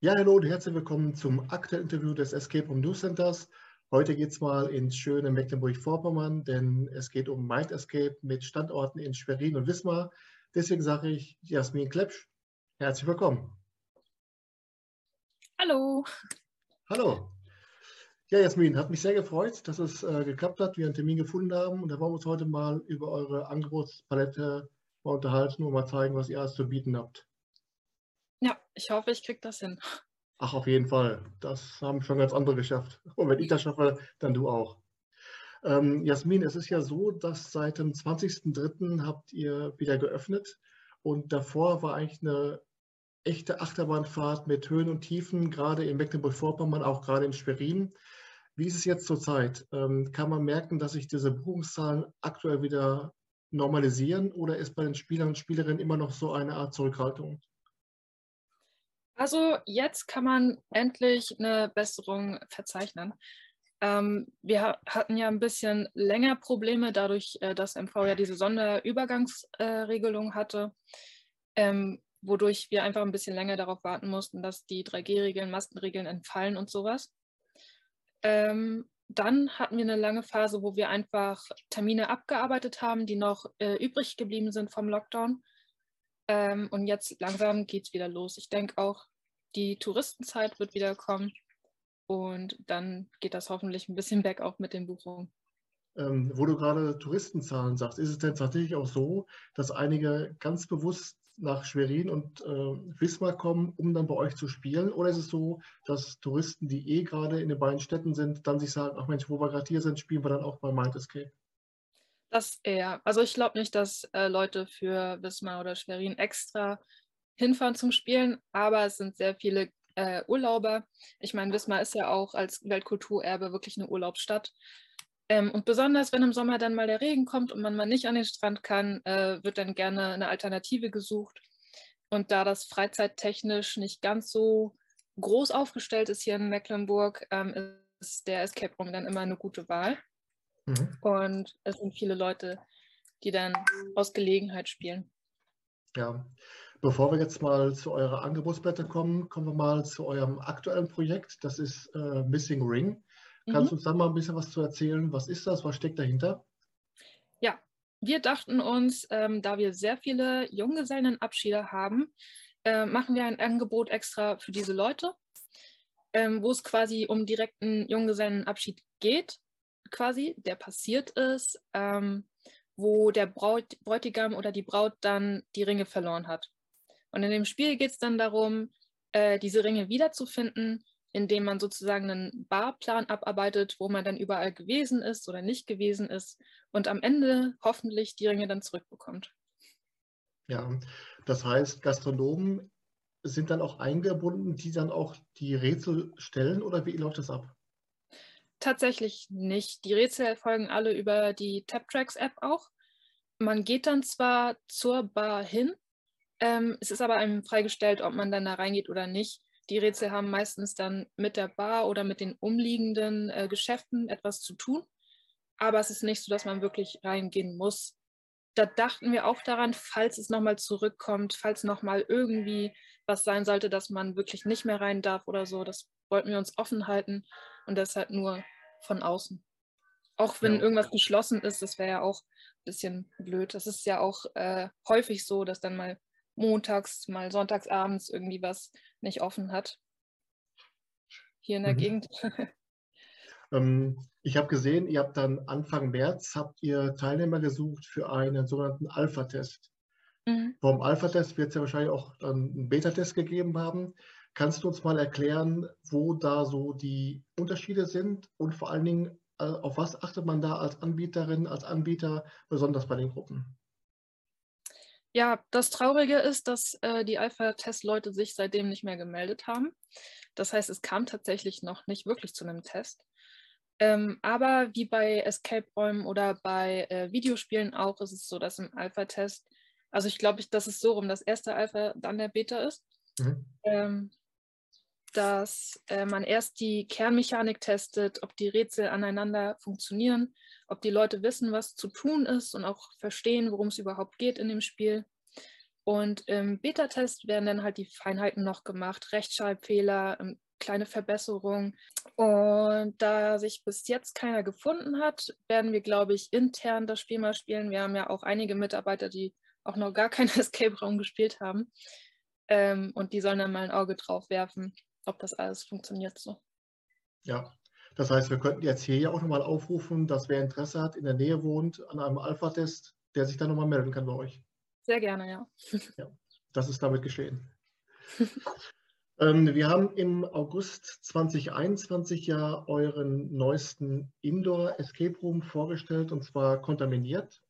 Ja, hallo und herzlich willkommen zum aktuellen Interview des Escape Room News Centers. Heute geht es mal ins schöne Mecklenburg-Vorpommern, denn es geht um Mind Escape mit Standorten in Schwerin und Wismar. Deswegen sage ich Jasmin Klepsch, herzlich willkommen. Hallo. Hallo. Ja, Jasmin, hat mich sehr gefreut, dass es äh, geklappt hat, wir einen Termin gefunden haben. Und da wollen wir uns heute mal über eure Angebotspalette mal unterhalten und mal zeigen, was ihr alles zu bieten habt. Ja, ich hoffe, ich kriege das hin. Ach, auf jeden Fall. Das haben schon ganz andere geschafft. Und wenn ich das schaffe, dann du auch. Ähm, Jasmin, es ist ja so, dass seit dem 20.03. habt ihr wieder geöffnet und davor war eigentlich eine echte Achterbahnfahrt mit Höhen und Tiefen, gerade in Mecklenburg-Vorpommern, auch gerade in Schwerin. Wie ist es jetzt zurzeit? Ähm, kann man merken, dass sich diese Buchungszahlen aktuell wieder normalisieren oder ist bei den Spielern und Spielerinnen immer noch so eine Art Zurückhaltung? Also jetzt kann man endlich eine Besserung verzeichnen. Ähm, wir hatten ja ein bisschen länger Probleme, dadurch, äh, dass MV ja diese Sonderübergangsregelung äh, hatte, ähm, wodurch wir einfach ein bisschen länger darauf warten mussten, dass die 3G-Regeln, Mastenregeln entfallen und sowas. Ähm, dann hatten wir eine lange Phase, wo wir einfach Termine abgearbeitet haben, die noch äh, übrig geblieben sind vom Lockdown. Ähm, und jetzt langsam geht es wieder los. Ich denke auch, die Touristenzeit wird wieder kommen und dann geht das hoffentlich ein bisschen bergauf mit den Buchungen. Ähm, wo du gerade Touristenzahlen sagst, ist es denn tatsächlich auch so, dass einige ganz bewusst nach Schwerin und äh, Wismar kommen, um dann bei euch zu spielen? Oder ist es so, dass Touristen, die eh gerade in den beiden Städten sind, dann sich sagen, ach Mensch, wo wir gerade hier sind, spielen wir dann auch bei Mind Escape? Das eher. Also ich glaube nicht, dass äh, Leute für Wismar oder Schwerin extra hinfahren zum Spielen, aber es sind sehr viele äh, Urlauber. Ich meine, Wismar ist ja auch als Weltkulturerbe wirklich eine Urlaubsstadt. Ähm, und besonders, wenn im Sommer dann mal der Regen kommt und man mal nicht an den Strand kann, äh, wird dann gerne eine Alternative gesucht. Und da das freizeittechnisch nicht ganz so groß aufgestellt ist hier in Mecklenburg, ähm, ist der Escape Room dann immer eine gute Wahl. Mhm. Und es sind viele Leute, die dann aus Gelegenheit spielen. Ja, bevor wir jetzt mal zu eurer Angebotsblätter kommen, kommen wir mal zu eurem aktuellen Projekt. Das ist äh, Missing Ring. Kannst du mhm. uns da mal ein bisschen was zu erzählen? Was ist das? Was steckt dahinter? Ja, wir dachten uns, ähm, da wir sehr viele Junggesellenabschiede haben, äh, machen wir ein Angebot extra für diese Leute, ähm, wo es quasi um direkten Junggesellenabschied geht quasi, der passiert ist, ähm, wo der Braut, Bräutigam oder die Braut dann die Ringe verloren hat. Und in dem Spiel geht es dann darum, äh, diese Ringe wiederzufinden, indem man sozusagen einen Barplan abarbeitet, wo man dann überall gewesen ist oder nicht gewesen ist und am Ende hoffentlich die Ringe dann zurückbekommt. Ja, das heißt, Gastronomen sind dann auch eingebunden, die dann auch die Rätsel stellen oder wie läuft das ab? Tatsächlich nicht. Die Rätsel erfolgen alle über die TapTracks-App auch. Man geht dann zwar zur Bar hin, ähm, es ist aber einem freigestellt, ob man dann da reingeht oder nicht. Die Rätsel haben meistens dann mit der Bar oder mit den umliegenden äh, Geschäften etwas zu tun. Aber es ist nicht so, dass man wirklich reingehen muss. Da dachten wir auch daran, falls es nochmal zurückkommt, falls nochmal irgendwie was sein sollte, dass man wirklich nicht mehr rein darf oder so. Das wollten wir uns offen halten und deshalb nur von außen. Auch wenn ja. irgendwas geschlossen ist, das wäre ja auch ein bisschen blöd. Das ist ja auch äh, häufig so, dass dann mal montags, mal sonntags abends irgendwie was nicht offen hat. Hier in der mhm. Gegend. ähm, ich habe gesehen, ihr habt dann Anfang März habt ihr Teilnehmer gesucht für einen sogenannten Alpha-Test. Mhm. Vom Alpha-Test wird es ja wahrscheinlich auch dann einen Beta-Test gegeben haben. Kannst du uns mal erklären, wo da so die Unterschiede sind und vor allen Dingen, äh, auf was achtet man da als Anbieterin, als Anbieter, besonders bei den Gruppen? Ja, das Traurige ist, dass äh, die Alpha-Test-Leute sich seitdem nicht mehr gemeldet haben. Das heißt, es kam tatsächlich noch nicht wirklich zu einem Test. Ähm, aber wie bei Escape-Räumen oder bei äh, Videospielen auch, ist es so, dass im Alpha-Test, also ich glaube, dass es so rum das erste Alpha, dann der Beta ist. Mhm. Ähm, dass äh, man erst die Kernmechanik testet, ob die Rätsel aneinander funktionieren, ob die Leute wissen, was zu tun ist und auch verstehen, worum es überhaupt geht in dem Spiel. Und im Beta-Test werden dann halt die Feinheiten noch gemacht, Rechtschreibfehler, ähm, kleine Verbesserungen. Und da sich bis jetzt keiner gefunden hat, werden wir, glaube ich, intern das Spiel mal spielen. Wir haben ja auch einige Mitarbeiter, die auch noch gar keinen Escape-Raum gespielt haben. Ähm, und die sollen dann mal ein Auge drauf werfen, ob das alles funktioniert so. Ja, das heißt, wir könnten jetzt hier ja auch nochmal aufrufen, dass wer Interesse hat, in der Nähe wohnt, an einem Alpha-Test, der sich dann nochmal melden kann bei euch. Sehr gerne, ja. ja das ist damit geschehen. ähm, wir haben im August 2021 ja euren neuesten Indoor Escape Room vorgestellt und zwar kontaminiert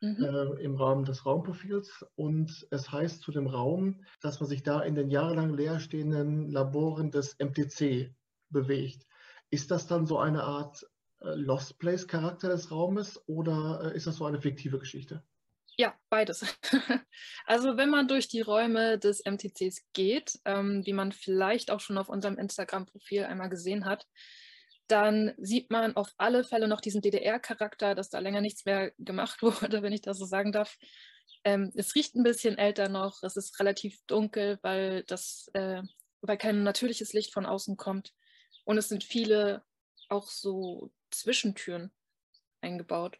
mhm. äh, im Rahmen des Raumprofils. Und es heißt zu dem Raum, dass man sich da in den jahrelang leerstehenden Laboren des MTC bewegt. Ist das dann so eine Art äh, Lost Place Charakter des Raumes oder äh, ist das so eine fiktive Geschichte? Ja, beides. also wenn man durch die Räume des MTCs geht, ähm, wie man vielleicht auch schon auf unserem Instagram-Profil einmal gesehen hat, dann sieht man auf alle Fälle noch diesen DDR-Charakter, dass da länger nichts mehr gemacht wurde, wenn ich das so sagen darf. Ähm, es riecht ein bisschen älter noch, es ist relativ dunkel, weil, das, äh, weil kein natürliches Licht von außen kommt. Und es sind viele auch so Zwischentüren eingebaut.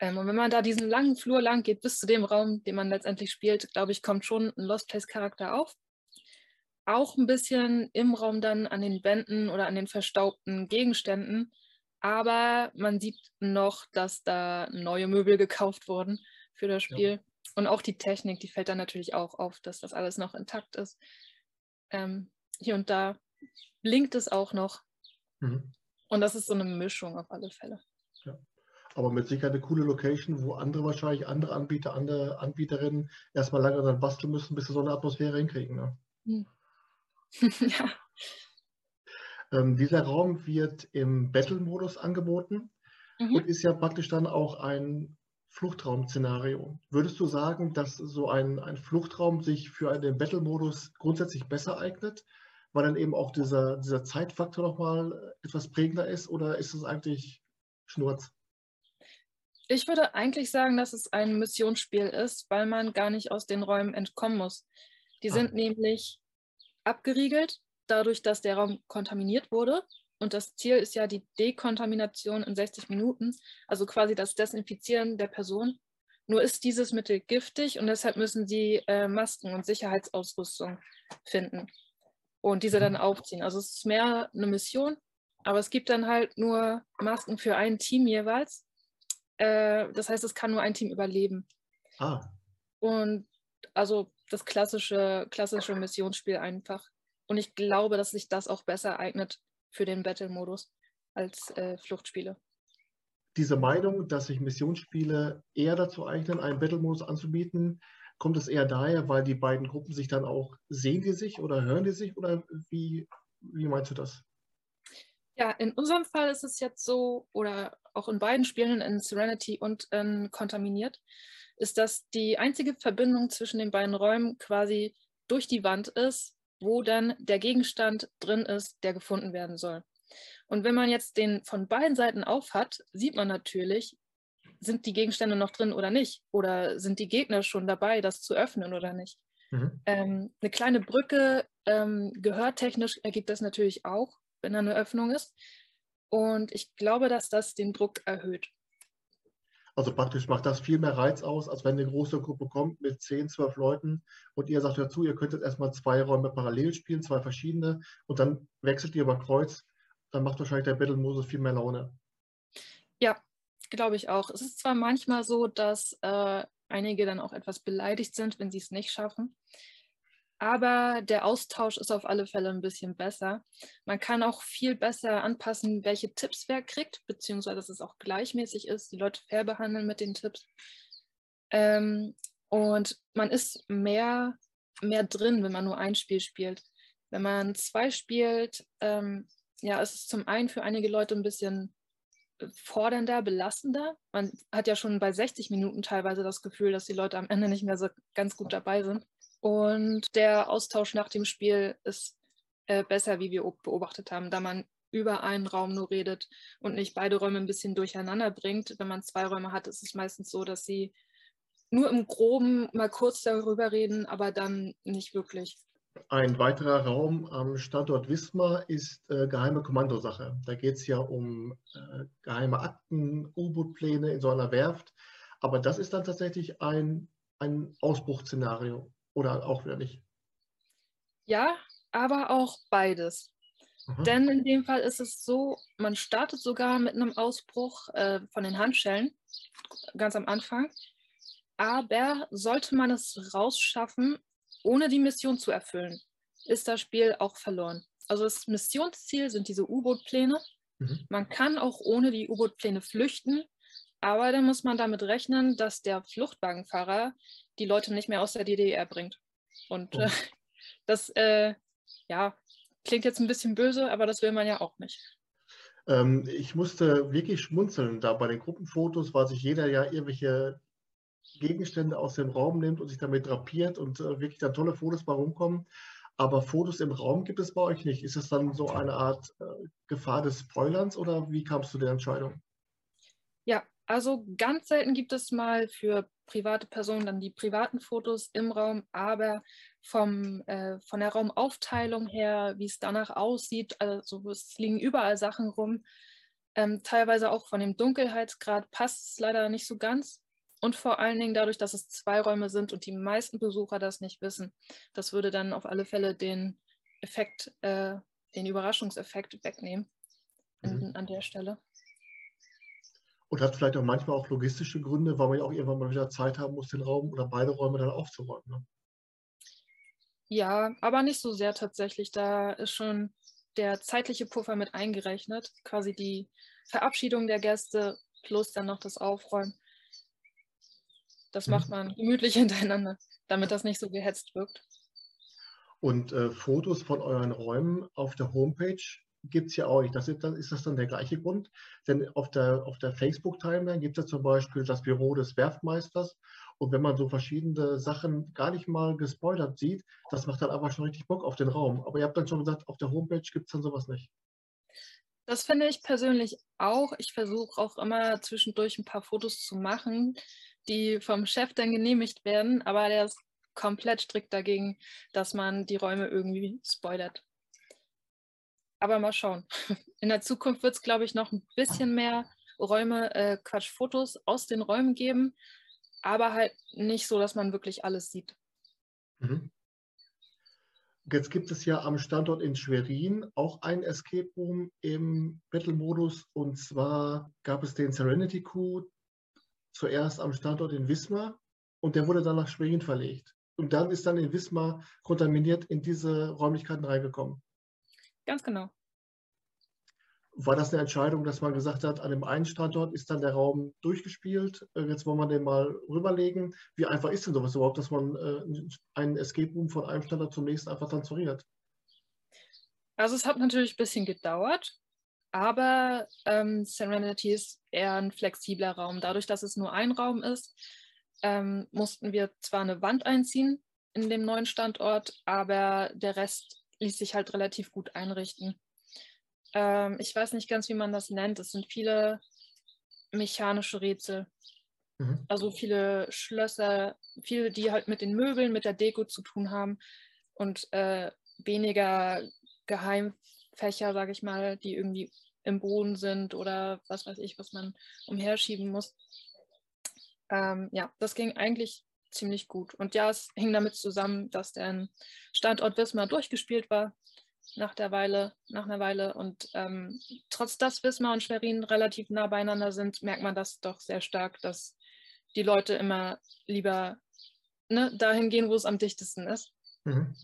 Ähm, und wenn man da diesen langen Flur lang geht bis zu dem Raum, den man letztendlich spielt, glaube ich, kommt schon ein Lost Place-Charakter auf auch ein bisschen im Raum dann an den Wänden oder an den verstaubten Gegenständen. Aber man sieht noch, dass da neue Möbel gekauft wurden für das Spiel. Ja. Und auch die Technik, die fällt dann natürlich auch auf, dass das alles noch intakt ist. Ähm, hier und da blinkt es auch noch. Mhm. Und das ist so eine Mischung auf alle Fälle. Ja. Aber mit Sicherheit eine coole Location, wo andere wahrscheinlich, andere Anbieter, andere Anbieterinnen erstmal lange dann basteln müssen, bis sie so eine Atmosphäre hinkriegen. Ne? Mhm. ja. Ähm, dieser Raum wird im Battle-Modus angeboten mhm. und ist ja praktisch dann auch ein Fluchtraum-Szenario. Würdest du sagen, dass so ein, ein Fluchtraum sich für den Battle-Modus grundsätzlich besser eignet, weil dann eben auch dieser, dieser Zeitfaktor nochmal etwas prägender ist oder ist es eigentlich Schnurz? Ich würde eigentlich sagen, dass es ein Missionsspiel ist, weil man gar nicht aus den Räumen entkommen muss. Die ah. sind nämlich abgeriegelt, dadurch, dass der Raum kontaminiert wurde. Und das Ziel ist ja die Dekontamination in 60 Minuten, also quasi das Desinfizieren der Person. Nur ist dieses Mittel giftig und deshalb müssen sie äh, Masken und Sicherheitsausrüstung finden und diese dann aufziehen. Also es ist mehr eine Mission, aber es gibt dann halt nur Masken für ein Team jeweils. Äh, das heißt, es kann nur ein Team überleben. Ah. Und also das klassische, klassische Missionsspiel einfach. Und ich glaube, dass sich das auch besser eignet für den Battle-Modus als äh, Fluchtspiele. Diese Meinung, dass sich Missionsspiele eher dazu eignen, einen Battle-Modus anzubieten, kommt es eher daher, weil die beiden Gruppen sich dann auch sehen die sich oder hören die sich oder wie, wie meinst du das? Ja, in unserem Fall ist es jetzt so, oder auch in beiden Spielen, in Serenity und in Kontaminiert, ist, dass die einzige Verbindung zwischen den beiden Räumen quasi durch die Wand ist, wo dann der Gegenstand drin ist, der gefunden werden soll. Und wenn man jetzt den von beiden Seiten auf hat, sieht man natürlich, sind die Gegenstände noch drin oder nicht? Oder sind die Gegner schon dabei, das zu öffnen oder nicht? Mhm. Ähm, eine kleine Brücke, ähm, gehörtechnisch ergibt das natürlich auch, wenn da eine Öffnung ist. Und ich glaube, dass das den Druck erhöht. Also praktisch macht das viel mehr Reiz aus, als wenn eine große Gruppe kommt mit 10, 12 Leuten und ihr sagt dazu, ihr könntet erstmal zwei Räume parallel spielen, zwei verschiedene und dann wechselt ihr über Kreuz. Dann macht wahrscheinlich der Battle-Modus viel mehr Laune. Ja, glaube ich auch. Es ist zwar manchmal so, dass äh, einige dann auch etwas beleidigt sind, wenn sie es nicht schaffen. Aber der Austausch ist auf alle Fälle ein bisschen besser. Man kann auch viel besser anpassen, welche Tipps wer kriegt, beziehungsweise dass es auch gleichmäßig ist, die Leute fair behandeln mit den Tipps. Ähm, und man ist mehr, mehr drin, wenn man nur ein Spiel spielt. Wenn man zwei spielt, ähm, ja, ist es zum einen für einige Leute ein bisschen fordernder, belastender. Man hat ja schon bei 60 Minuten teilweise das Gefühl, dass die Leute am Ende nicht mehr so ganz gut dabei sind. Und der Austausch nach dem Spiel ist äh, besser, wie wir beobachtet haben, da man über einen Raum nur redet und nicht beide Räume ein bisschen durcheinander bringt. Wenn man zwei Räume hat, ist es meistens so, dass sie nur im Groben mal kurz darüber reden, aber dann nicht wirklich. Ein weiterer Raum am Standort Wismar ist äh, geheime Kommandosache. Da geht es ja um äh, geheime Akten, U-Boot-Pläne in so einer Werft. Aber das ist dann tatsächlich ein, ein Ausbruchsszenario oder auch wieder nicht. Ja, aber auch beides. Mhm. Denn in dem Fall ist es so, man startet sogar mit einem Ausbruch äh, von den Handschellen ganz am Anfang. Aber sollte man es rausschaffen, ohne die Mission zu erfüllen, ist das Spiel auch verloren. Also das Missionsziel sind diese U-Boot-Pläne. Mhm. Man kann auch ohne die U-Boot-Pläne flüchten, aber dann muss man damit rechnen, dass der Fluchtwagenfahrer die Leute nicht mehr aus der DDR bringt. Und oh. äh, das äh, ja, klingt jetzt ein bisschen böse, aber das will man ja auch nicht. Ähm, ich musste wirklich schmunzeln da bei den Gruppenfotos, weil sich jeder ja irgendwelche Gegenstände aus dem Raum nimmt und sich damit drapiert und äh, wirklich dann tolle Fotos bei rumkommen. Aber Fotos im Raum gibt es bei euch nicht. Ist das dann so eine Art äh, Gefahr des Spoilerns oder wie kamst du der Entscheidung? Ja, also ganz selten gibt es mal für private Personen dann die privaten Fotos im Raum, aber vom, äh, von der Raumaufteilung her, wie es danach aussieht, also es liegen überall Sachen rum. Ähm, teilweise auch von dem Dunkelheitsgrad passt es leider nicht so ganz. Und vor allen Dingen dadurch, dass es zwei Räume sind und die meisten Besucher das nicht wissen. Das würde dann auf alle Fälle den Effekt, äh, den Überraschungseffekt wegnehmen mhm. an der Stelle. Und hat vielleicht auch manchmal auch logistische Gründe, weil man ja auch irgendwann mal wieder Zeit haben muss, den Raum oder beide Räume dann aufzuräumen. Ne? Ja, aber nicht so sehr tatsächlich. Da ist schon der zeitliche Puffer mit eingerechnet. Quasi die Verabschiedung der Gäste plus dann noch das Aufräumen. Das macht mhm. man gemütlich hintereinander, damit das nicht so gehetzt wirkt. Und äh, Fotos von euren Räumen auf der Homepage gibt es ja auch nicht. Das ist, dann, ist das dann der gleiche Grund? Denn auf der, auf der Facebook-Timeline gibt es ja zum Beispiel das Büro des Werftmeisters. Und wenn man so verschiedene Sachen gar nicht mal gespoilert sieht, das macht dann einfach schon richtig Bock auf den Raum. Aber ihr habt dann schon gesagt, auf der Homepage gibt es dann sowas nicht. Das finde ich persönlich auch. Ich versuche auch immer zwischendurch ein paar Fotos zu machen, die vom Chef dann genehmigt werden, aber der ist komplett strikt dagegen, dass man die Räume irgendwie spoilert. Aber mal schauen. In der Zukunft wird es, glaube ich, noch ein bisschen mehr Räume, äh, Quatsch, Fotos aus den Räumen geben, aber halt nicht so, dass man wirklich alles sieht. Mhm. Jetzt gibt es ja am Standort in Schwerin auch ein Escape Room im Battle-Modus und zwar gab es den Serenity Coup, zuerst am Standort in Wismar und der wurde dann nach Schwerin verlegt. Und dann ist dann in Wismar kontaminiert in diese Räumlichkeiten reingekommen. Ganz genau. War das eine Entscheidung, dass man gesagt hat, an dem einen Standort ist dann der Raum durchgespielt, äh, jetzt wollen wir den mal rüberlegen. Wie einfach ist denn sowas überhaupt, dass man äh, einen Escape Room von einem Standort zum nächsten einfach transferiert? Also es hat natürlich ein bisschen gedauert, aber ähm, Serenity ist eher ein flexibler Raum. Dadurch, dass es nur ein Raum ist, ähm, mussten wir zwar eine Wand einziehen in dem neuen Standort, aber der Rest ließ sich halt relativ gut einrichten. Ähm, ich weiß nicht ganz, wie man das nennt. Es sind viele mechanische Rätsel. Mhm. Also viele Schlösser, viele, die halt mit den Möbeln, mit der Deko zu tun haben und äh, weniger geheim Fächer, sage ich mal, die irgendwie im Boden sind oder was weiß ich, was man umherschieben muss. Ähm, ja, das ging eigentlich ziemlich gut. Und ja, es hing damit zusammen, dass der Standort Wismar durchgespielt war nach der Weile, nach einer Weile. Und ähm, trotz dass Wismar und Schwerin relativ nah beieinander sind, merkt man das doch sehr stark, dass die Leute immer lieber ne, dahin gehen, wo es am dichtesten ist. Mhm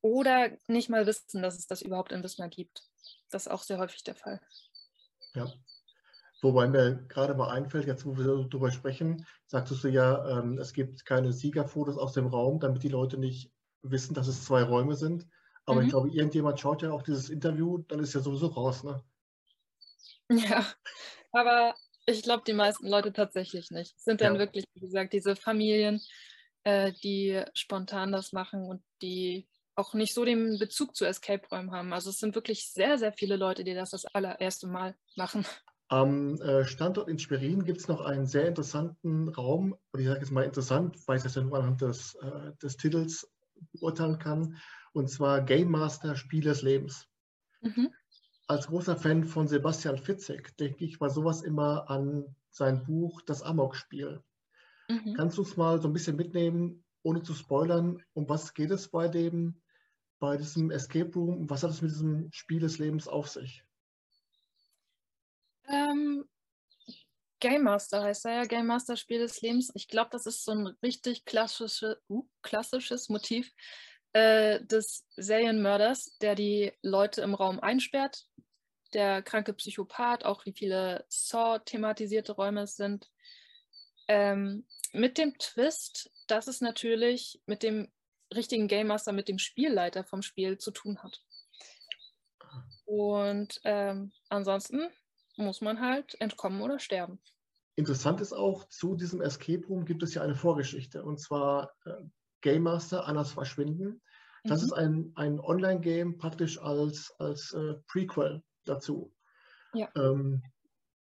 oder nicht mal wissen, dass es das überhaupt in Wismar gibt. Das ist auch sehr häufig der Fall. Ja. Wobei mir gerade mal einfällt, jetzt wo wir darüber sprechen, sagtest du ja, ähm, es gibt keine Siegerfotos aus dem Raum, damit die Leute nicht wissen, dass es zwei Räume sind. Aber mhm. ich glaube, irgendjemand schaut ja auch dieses Interview, dann ist ja sowieso raus, ne? Ja, aber ich glaube, die meisten Leute tatsächlich nicht. Es sind dann ja. wirklich, wie gesagt, diese Familien, äh, die spontan das machen und die auch nicht so den Bezug zu Escape-Räumen haben. Also es sind wirklich sehr, sehr viele Leute, die das das allererste Mal machen. Am äh, Standort in Schwerin gibt es noch einen sehr interessanten Raum, und ich sage jetzt mal interessant, weil ich das ja nur anhand des, äh, des Titels beurteilen kann, und zwar Game Master Spiel des Lebens. Mhm. Als großer Fan von Sebastian Fitzek denke ich bei sowas immer an sein Buch Das Amok-Spiel. Mhm. Kannst du uns mal so ein bisschen mitnehmen, ohne zu spoilern, um was geht es bei dem, bei diesem Escape Room? Was hat es mit diesem Spiel des Lebens auf sich? Ähm, Game Master heißt er ja, Game Master Spiel des Lebens. Ich glaube, das ist so ein richtig klassische, uh, klassisches Motiv äh, des Serienmörders, der die Leute im Raum einsperrt. Der kranke Psychopath, auch wie viele Saw-thematisierte Räume es sind. Ähm, mit dem Twist, dass es natürlich mit dem richtigen Game Master, mit dem Spielleiter vom Spiel zu tun hat. Und ähm, ansonsten muss man halt entkommen oder sterben. Interessant ist auch, zu diesem Escape Room gibt es ja eine Vorgeschichte. Und zwar äh, Game Master, Annas Verschwinden. Das mhm. ist ein, ein Online-Game praktisch als, als äh, Prequel dazu. Ja. Ähm,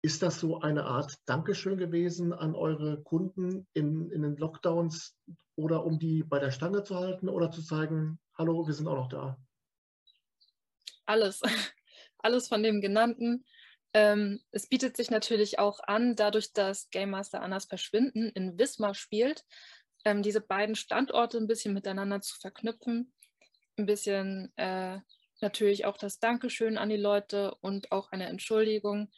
ist das so eine Art Dankeschön gewesen an eure Kunden in, in den Lockdowns oder um die bei der Stange zu halten oder zu zeigen, hallo, wir sind auch noch da? Alles. Alles von dem genannten. Ähm, es bietet sich natürlich auch an, dadurch, dass Game Master Annas Verschwinden in Wismar spielt, ähm, diese beiden Standorte ein bisschen miteinander zu verknüpfen. Ein bisschen äh, natürlich auch das Dankeschön an die Leute und auch eine Entschuldigung.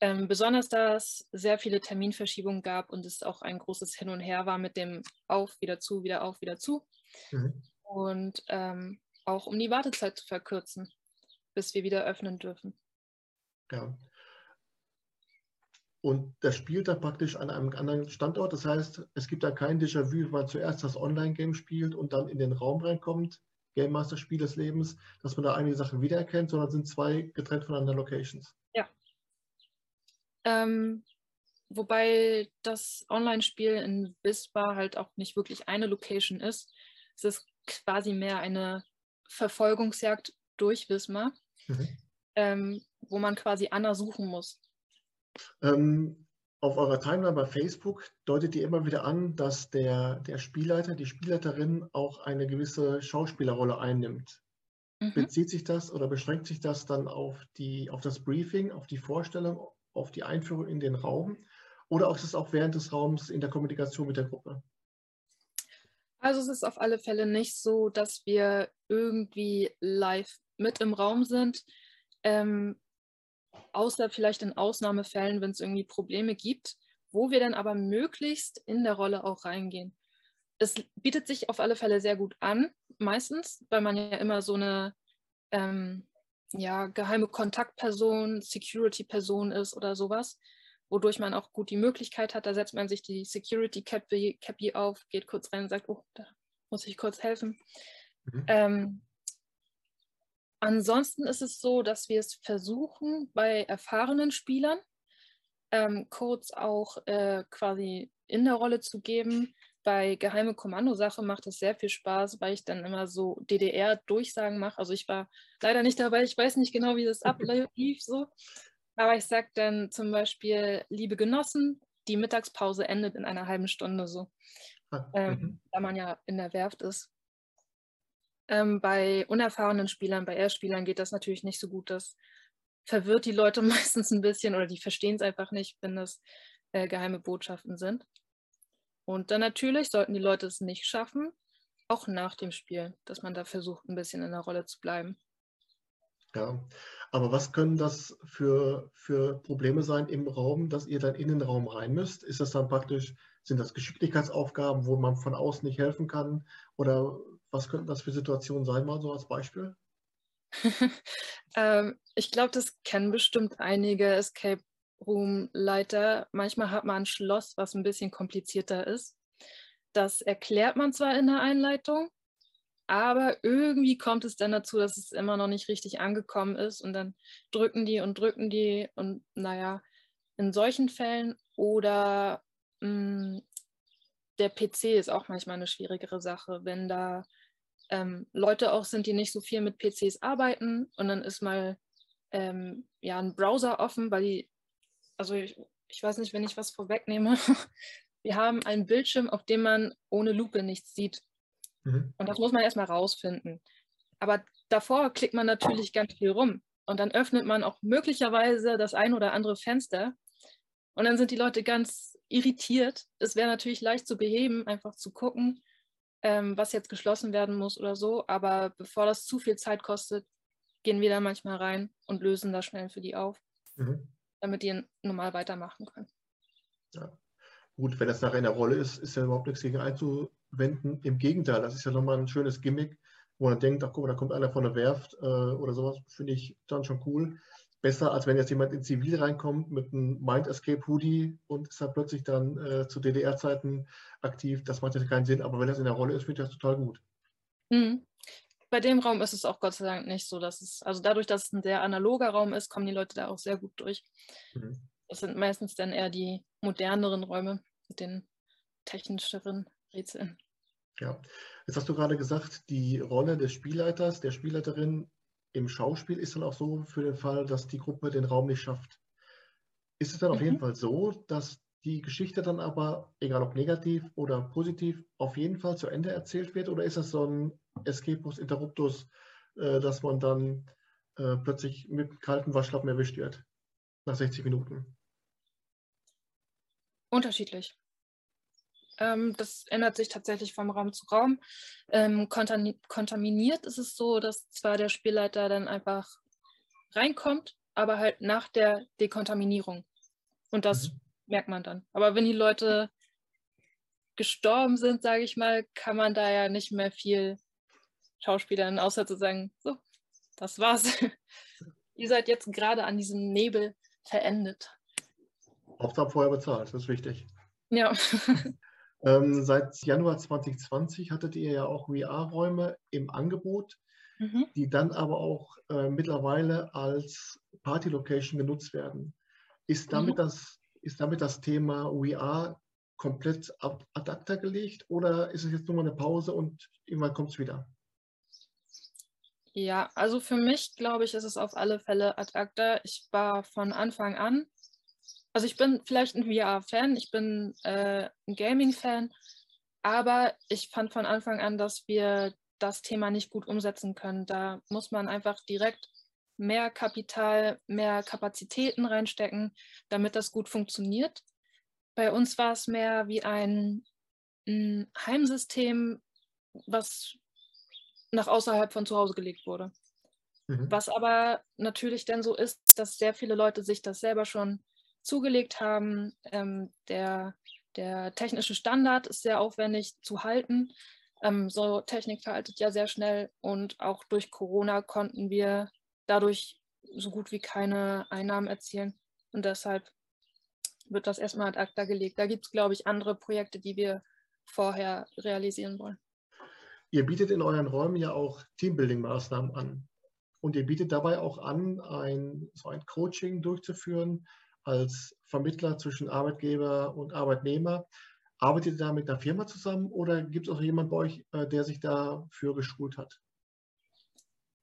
Ähm, besonders da es sehr viele Terminverschiebungen gab und es auch ein großes Hin und Her war mit dem Auf, wieder zu, wieder auf, wieder zu. Mhm. Und ähm, auch um die Wartezeit zu verkürzen, bis wir wieder öffnen dürfen. Ja. Und das spielt dann praktisch an einem anderen Standort. Das heißt, es gibt da kein Déjà-vu, wenn man zuerst das Online-Game spielt und dann in den Raum reinkommt, Game Master Spiel des Lebens, dass man da einige Sachen wiedererkennt, sondern sind zwei getrennt voneinander Locations. Ja. Ähm, wobei das Online-Spiel in Wismar halt auch nicht wirklich eine Location ist. Es ist quasi mehr eine Verfolgungsjagd durch Wismar. Mhm ähm, wo man quasi Anna suchen muss? Ähm, auf eurer Timeline bei Facebook deutet ihr immer wieder an, dass der, der Spielleiter, die Spielleiterin auch eine gewisse Schauspielerrolle einnimmt. Mhm. Bezieht sich das oder beschränkt sich das dann auf, die, auf das Briefing, auf die Vorstellung, auf die Einführung in den Raum? Oder ist es auch während des Raums in der Kommunikation mit der Gruppe? Also es ist auf alle Fälle nicht so, dass wir irgendwie live mit im Raum sind. Ähm, außer vielleicht in Ausnahmefällen, wenn es irgendwie Probleme gibt, wo wir dann aber möglichst in der Rolle auch reingehen. Es bietet sich auf alle Fälle sehr gut an, meistens, weil man ja immer so eine ähm, ja, geheime Kontaktperson, Security-Person ist oder sowas, wodurch man auch gut die Möglichkeit hat, da setzt man sich die Security-Cappy auf, geht kurz rein und sagt, oh, da muss ich kurz helfen. Mhm. Ähm, Ansonsten ist es so, dass wir es versuchen, bei erfahrenen Spielern ähm, Codes auch äh, quasi in der Rolle zu geben. Bei geheime Kommandosache macht es sehr viel Spaß, weil ich dann immer so DDR-Durchsagen mache. Also ich war leider nicht dabei, ich weiß nicht genau, wie das ablief so. Aber ich sage dann zum Beispiel, liebe Genossen, die Mittagspause endet in einer halben Stunde so. Ah, ähm, mhm. da man ja in der Werft ist. Ähm, bei unerfahrenen Spielern, bei Erstspielern geht das natürlich nicht so gut. Das verwirrt die Leute meistens ein bisschen oder die verstehen es einfach nicht, wenn das äh, geheime Botschaften sind. Und dann natürlich sollten die Leute es nicht schaffen, auch nach dem Spiel, dass man da versucht, ein bisschen in der Rolle zu bleiben. Ja, aber was können das für, für Probleme sein im Raum, dass ihr dann in den Raum rein müsst? Ist das dann praktisch, sind das Geschicklichkeitsaufgaben, wo man von außen nicht helfen kann? Oder was könnten das für Situationen sein, mal so als Beispiel? ähm, ich glaube, das kennen bestimmt einige Escape Room-Leiter. Manchmal hat man ein Schloss, was ein bisschen komplizierter ist. Das erklärt man zwar in der Einleitung, aber irgendwie kommt es dann dazu, dass es immer noch nicht richtig angekommen ist und dann drücken die und drücken die und naja, in solchen Fällen oder mh, mm, der PC ist auch manchmal eine schwierigere Sache, wenn da ähm, Leute auch sind, die nicht so viel mit PCs arbeiten und dann ist mal ähm, ja, ein Browser offen, weil die also ich, ich weiß nicht, wenn ich was vorwegnehme, wir haben einen Bildschirm, auf dem man ohne Lupe nichts sieht. Mhm. Und das muss man erstmal rausfinden. Aber davor klickt man natürlich ganz viel rum. Und dann öffnet man auch möglicherweise das ein oder andere Fenster. Und dann sind die Leute ganz irritiert. Es wäre natürlich leicht zu beheben, einfach zu gucken, ähm, was jetzt geschlossen werden muss oder so. Aber bevor das zu viel Zeit kostet, gehen wir da manchmal rein und lösen das schnell für die auf, mhm. damit die normal weitermachen können. Ja. Gut, wenn das nachher in der Rolle ist, ist ja überhaupt nichts gegen einzuwenden. Im Gegenteil, das ist ja nochmal ein schönes Gimmick, wo man denkt, ach guck mal, da kommt einer von der Werft äh, oder sowas, finde ich dann schon cool. Besser, als wenn jetzt jemand in Zivil reinkommt mit einem Mind Escape Hoodie und ist dann plötzlich dann äh, zu DDR-Zeiten aktiv. Das macht ja keinen Sinn, aber wenn das in der Rolle ist, finde ich das total gut. Mhm. Bei dem Raum ist es auch Gott sei Dank nicht so, dass es, also dadurch, dass es ein sehr analoger Raum ist, kommen die Leute da auch sehr gut durch. Mhm. Das sind meistens dann eher die moderneren Räume mit den technischeren Rätseln. Ja, jetzt hast du gerade gesagt, die Rolle des Spielleiters, der Spielleiterin im Schauspiel ist dann auch so für den Fall, dass die Gruppe den Raum nicht schafft. Ist es dann mhm. auf jeden Fall so, dass die Geschichte dann aber, egal ob negativ oder positiv, auf jeden Fall zu Ende erzählt wird? Oder ist das so ein Escapus Interruptus, äh, dass man dann äh, plötzlich mit kaltem Waschlappen erwischt wird nach 60 Minuten? Unterschiedlich. Ähm, das ändert sich tatsächlich vom Raum zu Raum. Ähm, kontaminiert ist es so, dass zwar der Spielleiter dann einfach reinkommt, aber halt nach der Dekontaminierung. Und das mhm. merkt man dann. Aber wenn die Leute gestorben sind, sage ich mal, kann man da ja nicht mehr viel Schauspielern, außer zu sagen, so, das war's. Ihr seid jetzt gerade an diesem Nebel verendet. Hauptsache vorher bezahlt, das ist wichtig. Ja. Ähm, seit Januar 2020 hattet ihr ja auch VR-Räume im Angebot, mhm. die dann aber auch äh, mittlerweile als Party-Location genutzt werden. Ist damit, mhm. das, ist damit das Thema VR komplett ad acta gelegt oder ist es jetzt nur mal eine Pause und irgendwann kommt es wieder? Ja, also für mich glaube ich, ist es auf alle Fälle ad acta. Ich war von Anfang an also ich bin vielleicht ein VR-Fan, ich bin äh, ein Gaming-Fan, aber ich fand von Anfang an, dass wir das Thema nicht gut umsetzen können. Da muss man einfach direkt mehr Kapital, mehr Kapazitäten reinstecken, damit das gut funktioniert. Bei uns war es mehr wie ein, ein Heimsystem, was nach außerhalb von zu Hause gelegt wurde. Mhm. Was aber natürlich dann so ist, dass sehr viele Leute sich das selber schon zugelegt haben. Ähm, der, der technische Standard ist sehr aufwendig zu halten. Ähm, so Technik veraltet ja sehr schnell und auch durch Corona konnten wir dadurch so gut wie keine Einnahmen erzielen. Und deshalb wird das erstmal ad acta gelegt. Da gibt es, glaube ich, andere Projekte, die wir vorher realisieren wollen. Ihr bietet in euren Räumen ja auch Teambuilding-Maßnahmen an. Und ihr bietet dabei auch an, ein, so ein Coaching durchzuführen, als Vermittler zwischen Arbeitgeber und Arbeitnehmer. Arbeitet ihr da mit einer Firma zusammen oder gibt es auch jemanden bei euch, äh, der sich dafür geschult hat?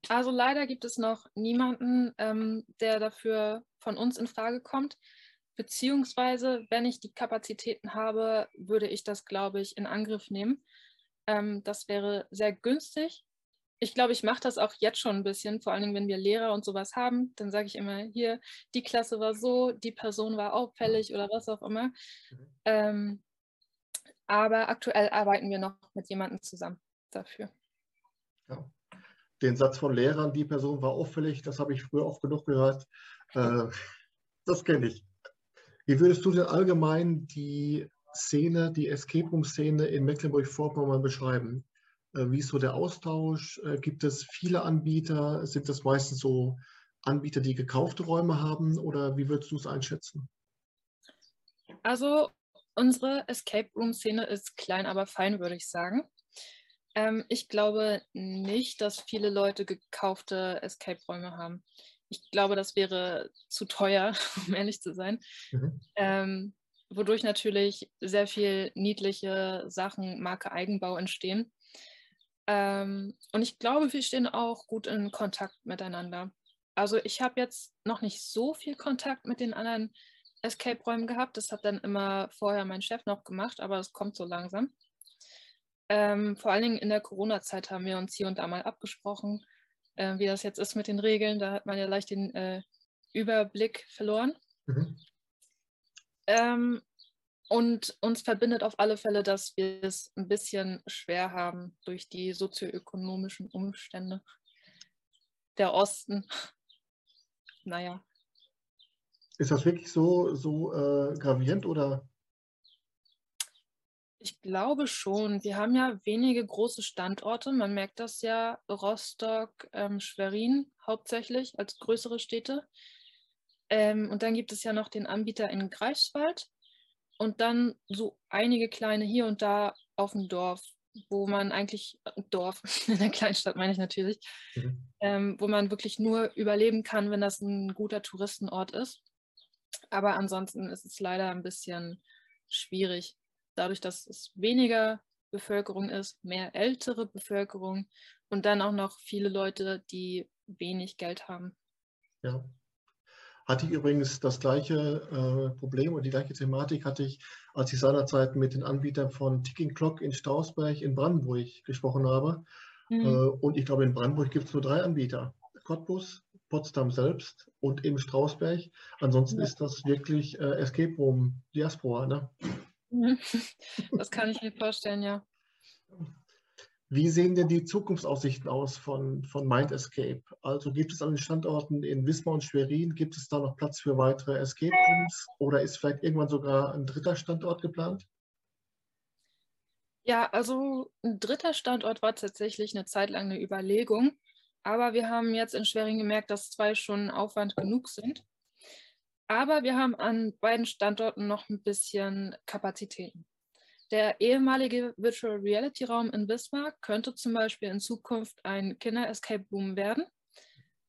Also leider gibt es noch niemanden, ähm, der dafür von uns in Frage kommt. Beziehungsweise, wenn ich die Kapazitäten habe, würde ich das, glaube ich, in Angriff nehmen. Ähm, das wäre sehr günstig ich glaube, ich mache das auch jetzt schon ein bisschen, vor allen Dingen, wenn wir Lehrer und sowas haben, dann sage ich immer, hier, die Klasse war so, die Person war auffällig oder was auch immer. Mhm. Ähm, aber aktuell arbeiten wir noch mit jemandem zusammen dafür. Ja. Den Satz von Lehrern, die Person war auffällig, das habe ich früher oft genug gehört. Äh, das kenne ich. Wie würdest du denn allgemein die Szene, die Escape Room-Szene in Mecklenburg-Vorpommern beschreiben? Äh, wie ist so der Austausch? Äh, gibt es viele Anbieter? Sind das meistens so Anbieter, die gekaufte Räume haben? Oder wie würdest du es einschätzen? Also unsere Escape Room-Szene ist klein, aber fein, würde ich sagen. Ähm, ich glaube nicht, dass viele Leute gekaufte Escape-Räume haben. Ich glaube, das wäre zu teuer, um ehrlich zu sein. Mhm. Ähm, wodurch natürlich sehr viel niedliche Sachen, Marke Eigenbau entstehen. Ähm, und ich glaube, wir stehen auch gut in Kontakt miteinander. Also ich habe jetzt noch nicht so viel Kontakt mit den anderen Escape-Räumen gehabt. Das hat dann immer vorher mein Chef noch gemacht, aber es kommt so langsam. Ähm, vor allen Dingen in der Corona-Zeit haben wir uns hier und da mal abgesprochen, äh, wie das jetzt ist mit den Regeln. Da hat man ja leicht den äh, Überblick verloren. Mhm. Ähm, und uns verbindet auf alle Fälle, dass wir es ein bisschen schwer haben durch die sozioökonomischen Umstände. Der Osten. Naja. Ist das wirklich so, so äh, gravierend oder? Ich glaube schon. Wir haben ja wenige große Standorte. Man merkt das ja Rostock, ähm, Schwerin hauptsächlich als größere Städte. Ähm, und dann gibt es ja noch den Anbieter in Greifswald und dann so einige kleine hier und da auf dem Dorf, wo man eigentlich, äh, Dorf, in der Kleinstadt meine ich natürlich, mhm. ähm, wo man wirklich nur überleben kann, wenn das ein guter Touristenort ist. Aber ansonsten ist es leider ein bisschen schwierig, dadurch, dass es weniger Bevölkerung ist, mehr ältere Bevölkerung und dann auch noch viele Leute, die wenig Geld haben. Ja, hatte ich übrigens das gleiche äh, Problem und die gleiche Thematik hatte ich, als ich seinerzeit mit den Anbietern von Ticking Clock in Strausberg in Brandenburg gesprochen habe. Mhm. Äh, und ich glaube, in Brandenburg gibt es nur drei Anbieter. Cottbus, Potsdam selbst und eben Strausberg. Ansonsten ja. ist das wirklich äh, Escape Room Diaspora. Ne? Das kann ich mir vorstellen, ja. Wie sehen denn die Zukunftsaussichten aus von, von Mind Escape? Also gibt es an den Standorten in Wismar und Schwerin, gibt es da noch Platz für weitere Escape Rooms oder ist vielleicht irgendwann sogar ein dritter Standort geplant? Ja, also ein dritter Standort war tatsächlich eine Zeit lang eine Überlegung, aber wir haben jetzt in Schwerin gemerkt, dass zwei schon Aufwand genug sind. Aber wir haben an beiden Standorten noch ein bisschen Kapazitäten. Der ehemalige Virtual Reality Raum in Bismarck könnte zum Beispiel in Zukunft ein Kinder-Escape Room werden.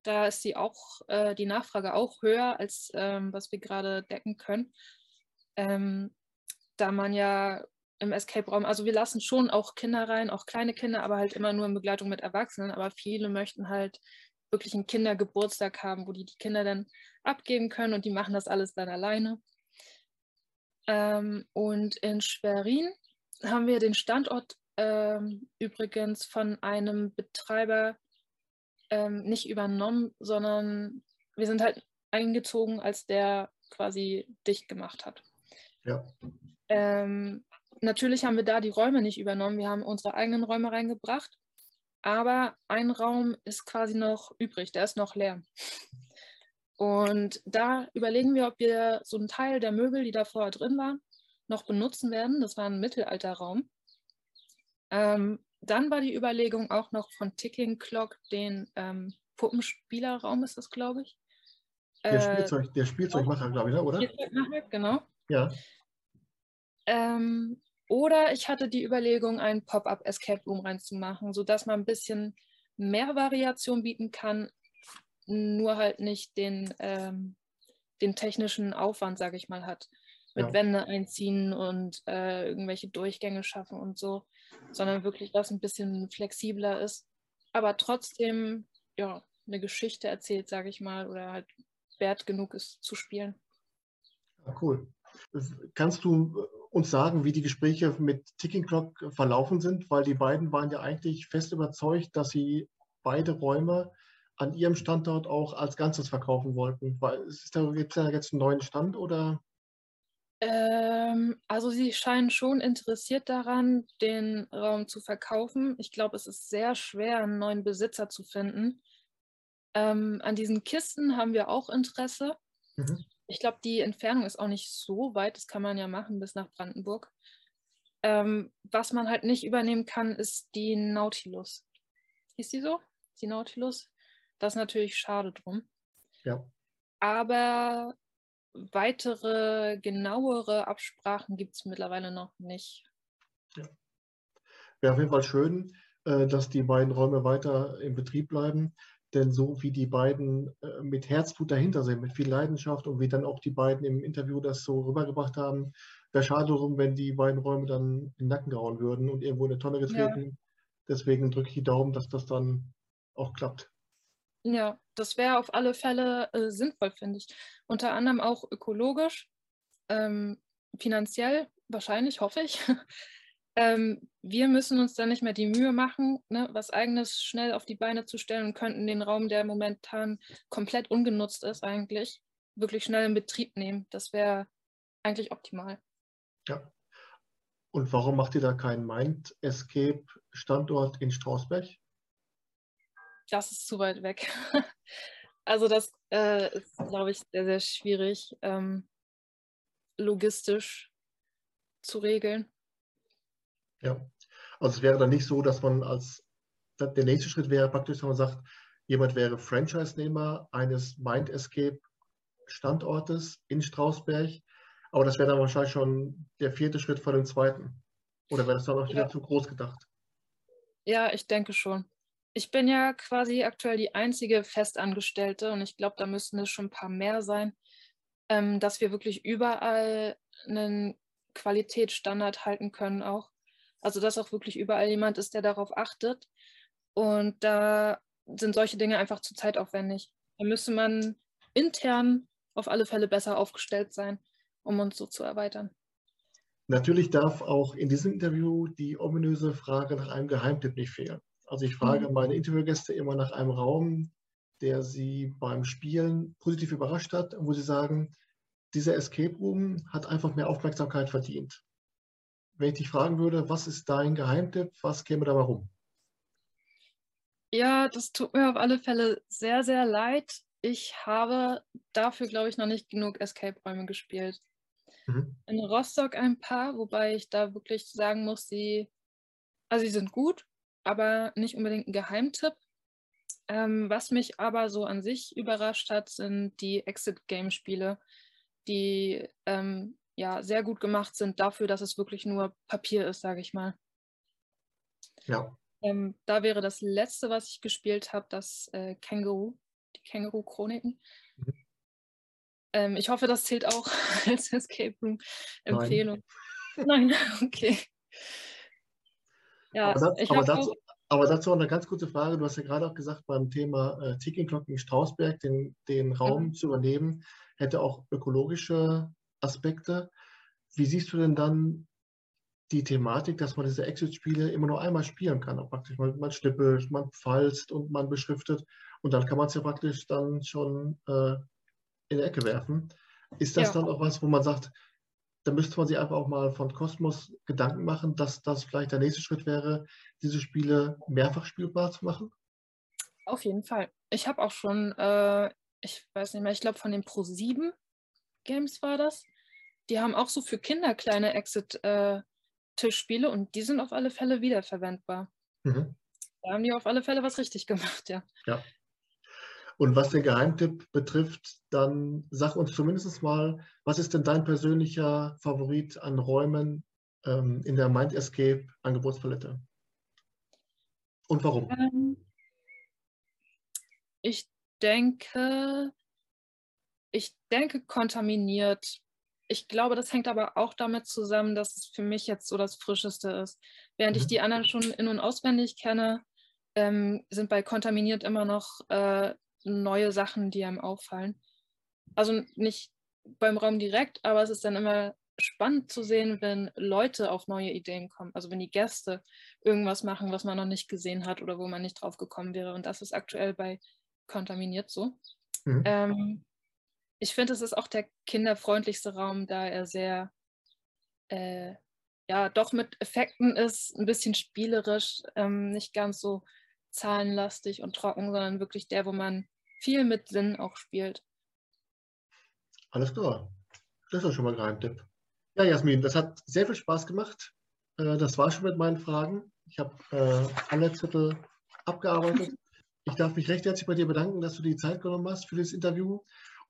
Da ist die, auch, äh, die Nachfrage auch höher, als ähm, was wir gerade decken können. Ähm, da man ja im Escape-Raum, also wir lassen schon auch Kinder rein, auch kleine Kinder, aber halt immer nur in Begleitung mit Erwachsenen. Aber viele möchten halt wirklich einen Kindergeburtstag haben, wo die die Kinder dann abgeben können und die machen das alles dann alleine. Ähm, und in Schwerin haben wir den Standort ähm, übrigens von einem Betreiber ähm, nicht übernommen, sondern wir sind halt eingezogen, als der quasi dicht gemacht hat. Ja. Ähm, natürlich haben wir da die Räume nicht übernommen. Wir haben unsere eigenen Räume reingebracht, aber ein Raum ist quasi noch übrig, der ist noch leer. Und da überlegen wir, ob wir so einen Teil der Möbel, die da vorher drin waren, noch benutzen werden. Das war ein Mittelalterraum. Ähm, dann war die Überlegung auch noch von Ticking Clock den ähm, Puppenspielerraum, ist das, glaube ich. Der, äh, Spielzeug, der Spielzeugmacher, glaube ich, ne, oder? Spielzeugmacher, genau. Ja. Ähm, oder ich hatte die Überlegung, einen Pop-up Escape Room reinzumachen, sodass man ein bisschen mehr Variation bieten kann, nur halt nicht den, ähm, den technischen Aufwand, sage ich mal, hat. Mit ja. Wände einziehen und äh, irgendwelche Durchgänge schaffen und so, sondern wirklich was ein bisschen flexibler ist, aber trotzdem ja, eine Geschichte erzählt, sage ich mal, oder halt wert genug ist zu spielen. Ja, cool. Kannst du uns sagen, wie die Gespräche mit Ticking Clock verlaufen sind? Weil die beiden waren ja eigentlich fest überzeugt, dass sie beide Räume an Ihrem Standort auch als Ganzes verkaufen wollten? Gibt es da jetzt einen neuen Stand oder? Ähm, also Sie scheinen schon interessiert daran, den Raum zu verkaufen. Ich glaube, es ist sehr schwer, einen neuen Besitzer zu finden. Ähm, an diesen Kisten haben wir auch Interesse. Mhm. Ich glaube, die Entfernung ist auch nicht so weit. Das kann man ja machen bis nach Brandenburg. Ähm, was man halt nicht übernehmen kann, ist die Nautilus. Ist die so? Die Nautilus? Das ist natürlich schade drum. Ja. Aber weitere, genauere Absprachen gibt es mittlerweile noch nicht. Ja. Wäre auf jeden Fall schön, äh, dass die beiden Räume weiter in Betrieb bleiben. Denn so wie die beiden äh, mit Herzblut dahinter sind, mit viel Leidenschaft und wie dann auch die beiden im Interview das so rübergebracht haben, wäre schade drum, wenn die beiden Räume dann in den Nacken gehauen würden und irgendwo in eine Tonne getreten. Ja. Deswegen drücke ich die Daumen, dass das dann auch klappt. Ja, das wäre auf alle Fälle äh, sinnvoll, finde ich. Unter anderem auch ökologisch, ähm, finanziell wahrscheinlich, hoffe ich. ähm, wir müssen uns dann nicht mehr die Mühe machen, ne, was eigenes schnell auf die Beine zu stellen und könnten den Raum, der momentan komplett ungenutzt ist, eigentlich wirklich schnell in Betrieb nehmen. Das wäre eigentlich optimal. Ja. Und warum macht ihr da keinen Mind Escape Standort in Strausberg? Das ist zu weit weg. also das äh, ist, glaube ich, sehr, sehr schwierig ähm, logistisch zu regeln. Ja, also es wäre dann nicht so, dass man als der nächste Schritt wäre praktisch, wenn man sagt, jemand wäre Franchise-Nehmer eines Mind Escape Standortes in Strausberg, aber das wäre dann wahrscheinlich schon der vierte Schritt vor dem zweiten. Oder wäre das dann auch wieder ja. zu groß gedacht? Ja, ich denke schon. Ich bin ja quasi aktuell die einzige Festangestellte und ich glaube, da müssten es schon ein paar mehr sein, ähm, dass wir wirklich überall einen Qualitätsstandard halten können auch. Also dass auch wirklich überall jemand ist, der darauf achtet. Und da sind solche Dinge einfach zu zeitaufwendig. Da müsste man intern auf alle Fälle besser aufgestellt sein, um uns so zu erweitern. Natürlich darf auch in diesem Interview die ominöse Frage nach einem Geheimtipp nicht fehlen. Also ich frage mhm. meine Interviewgäste immer nach einem Raum, der sie beim Spielen positiv überrascht hat, wo sie sagen, dieser Escape Room hat einfach mehr Aufmerksamkeit verdient. Wenn ich dich fragen würde, was ist dein Geheimtipp, was käme da mal rum? Ja, das tut mir auf alle Fälle sehr, sehr leid. Ich habe dafür, glaube ich, noch nicht genug Escape-Räume gespielt. Mhm. In Rostock ein paar, wobei ich da wirklich sagen muss, sie, also sie sind gut, aber nicht unbedingt ein Geheimtipp. Ähm, was mich aber so an sich überrascht hat, sind die Exit-Game-Spiele, die ähm, ja sehr gut gemacht sind dafür, dass es wirklich nur Papier ist, sage ich mal. Ja. Ähm, da wäre das letzte, was ich gespielt habe, das äh, Känguru, die Känguru-Chroniken. Mhm. Ähm, ich hoffe, das zählt auch als Escape Room-Empfehlung. Nein. Nein, okay. Ja, aber, das, aber, dazu, aber, dazu, eine ganz kurze Frage. Du hast ja gerade auch gesagt, beim Thema äh, Ticking Clock in Strausberg, den, den Raum mhm. zu übernehmen, hätte auch ökologische Aspekte. Wie siehst du denn dann die Thematik, dass man diese Exit-Spiele immer nur einmal spielen kann? Auch praktisch man, man schnippelt, man pfalzt und man beschriftet und dann kann man es ja praktisch dann schon äh, in die Ecke werfen. Ist das ja. dann auch was, wo man sagt, da müsste man sich einfach auch mal von Kosmos Gedanken machen, dass das vielleicht der nächste Schritt wäre, diese Spiele mehrfach spielbar zu machen? Auf jeden Fall. Ich habe auch schon, äh, ich weiß nicht mehr, ich glaube von den Pro 7 Games war das. Die haben auch so für Kinder kleine Exit-Tischspiele äh, und die sind auf alle Fälle wiederverwendbar. Mhm. Da haben die auf alle Fälle was richtig gemacht, ja. Ja, und was den Geheimtipp betrifft, dann sag uns zumindest mal, was ist denn dein persönlicher Favorit an Räumen ähm, in der Mind Escape Angebotspalette? Und warum? Ähm, ich denke, ich denke kontaminiert. Ich glaube, das hängt aber auch damit zusammen, dass es für mich jetzt so das Frischeste ist. Während mhm. ich die anderen schon in- und auswendig kenne, ähm, sind bei kontaminiert immer noch äh, neue Sachen, die einem auffallen. Also nicht beim Raum direkt, aber es ist dann immer spannend zu sehen, wenn Leute auf neue Ideen kommen. Also wenn die Gäste irgendwas machen, was man noch nicht gesehen hat oder wo man nicht drauf gekommen wäre. Und das ist aktuell bei Kontaminiert so. Mhm. Ähm, ich finde, es ist auch der kinderfreundlichste Raum, da er sehr, äh, ja, doch mit Effekten ist, ein bisschen spielerisch, ähm, nicht ganz so zahlenlastig und trocken, sondern wirklich der, wo man viel mit Sinn auch spielt. Alles klar. Das ist schon mal ein Geheimtipp. Ja, Jasmin, das hat sehr viel Spaß gemacht. Äh, das war schon mit meinen Fragen. Ich habe äh, alle Zettel abgearbeitet. Ich darf mich recht herzlich bei dir bedanken, dass du die Zeit genommen hast für das Interview.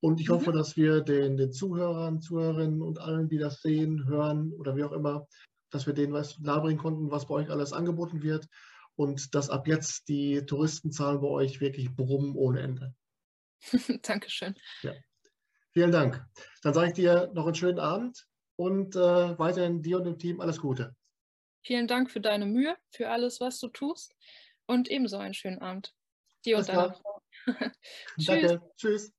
Und ich hoffe, mhm. dass wir den, den Zuhörern, Zuhörerinnen und allen, die das sehen, hören oder wie auch immer, dass wir denen was nahebringen konnten, was bei euch alles angeboten wird und dass ab jetzt die Touristenzahlen bei euch wirklich brummen ohne Ende. Dankeschön. Ja. Vielen Dank. Dann sage ich dir noch einen schönen Abend und äh, weiterhin dir und dem Team alles Gute. Vielen Dank für deine Mühe, für alles, was du tust und ebenso einen schönen Abend. Dir und deiner Frau. Danke. Tschüss.